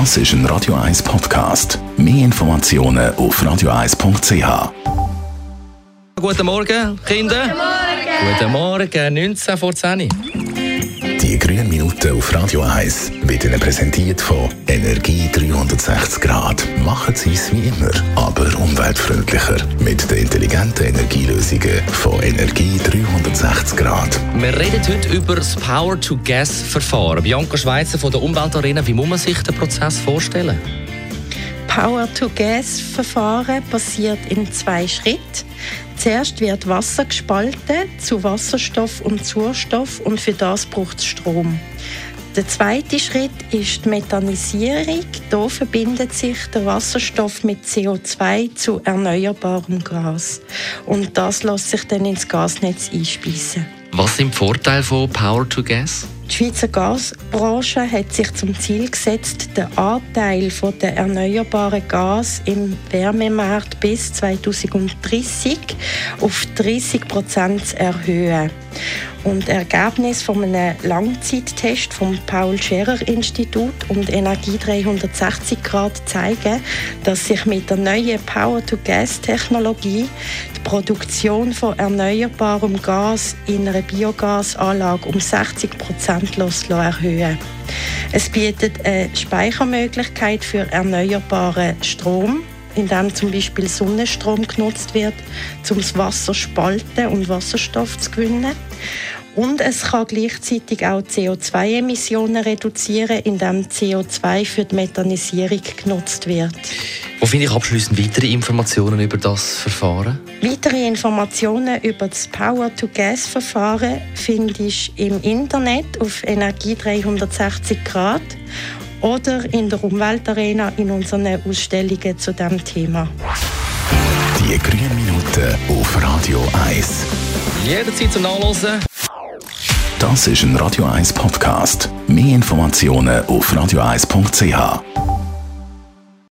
Das ist ein Radio 1 Podcast. Mehr Informationen auf radio1.ch. Guten Morgen, Kinder. Guten Morgen. Guten Morgen, 19 vor 10. Die grünen Minuten auf Radio 1 wird Ihnen präsentiert von Energie 360 Grad. Machen Sie es wie immer, aber umweltfreundlicher. Mit den intelligenten Energielösungen von Energie 360 Grad. Wir reden heute über das Power-to-Gas-Verfahren. Bianca Schweizer von der Umweltarena, wie muss man sich den Prozess vorstellen? Power-to-Gas-Verfahren passiert in zwei Schritten. Zuerst wird Wasser gespalten zu Wasserstoff und Sauerstoff und für das braucht es Strom. Der zweite Schritt ist die Methanisierung. Hier verbindet sich der Wasserstoff mit CO2 zu erneuerbarem Gas. Und das lässt sich dann ins Gasnetz einspeisen. Was sind die Vorteile von Power-to-Gas? Die Schweizer Gasbranche hat sich zum Ziel gesetzt, den Anteil der erneuerbaren Gas im Wärmemarkt bis 2030 auf 30 Prozent zu erhöhen. Und Ergebnis von einem Langzeittest vom Paul Scherrer Institut und Energie 360 Grad zeigen, dass sich mit der neuen Power-to-Gas-Technologie die Produktion von erneuerbarem Gas in einer Biogasanlage um 60 Prozent erhöhen. Es bietet eine Speichermöglichkeit für erneuerbaren Strom indem zum Beispiel Sonnenstrom genutzt wird, um das Wasser spalten und Wasserstoff zu gewinnen. Und es kann gleichzeitig auch CO2-Emissionen reduzieren, indem CO2 für die Methanisierung genutzt wird. Wo finde ich abschließend weitere Informationen über das Verfahren? Weitere Informationen über das Power-to-Gas-Verfahren findest du im Internet auf Energie 360 Grad oder in der Umweltarena in unseren Ausstellungen zu diesem Thema. Die grünen Minuten auf Radio 1. Jederzeit zum Nachlesen. Das ist ein Radio 1 Podcast. Mehr Informationen auf radio1.ch.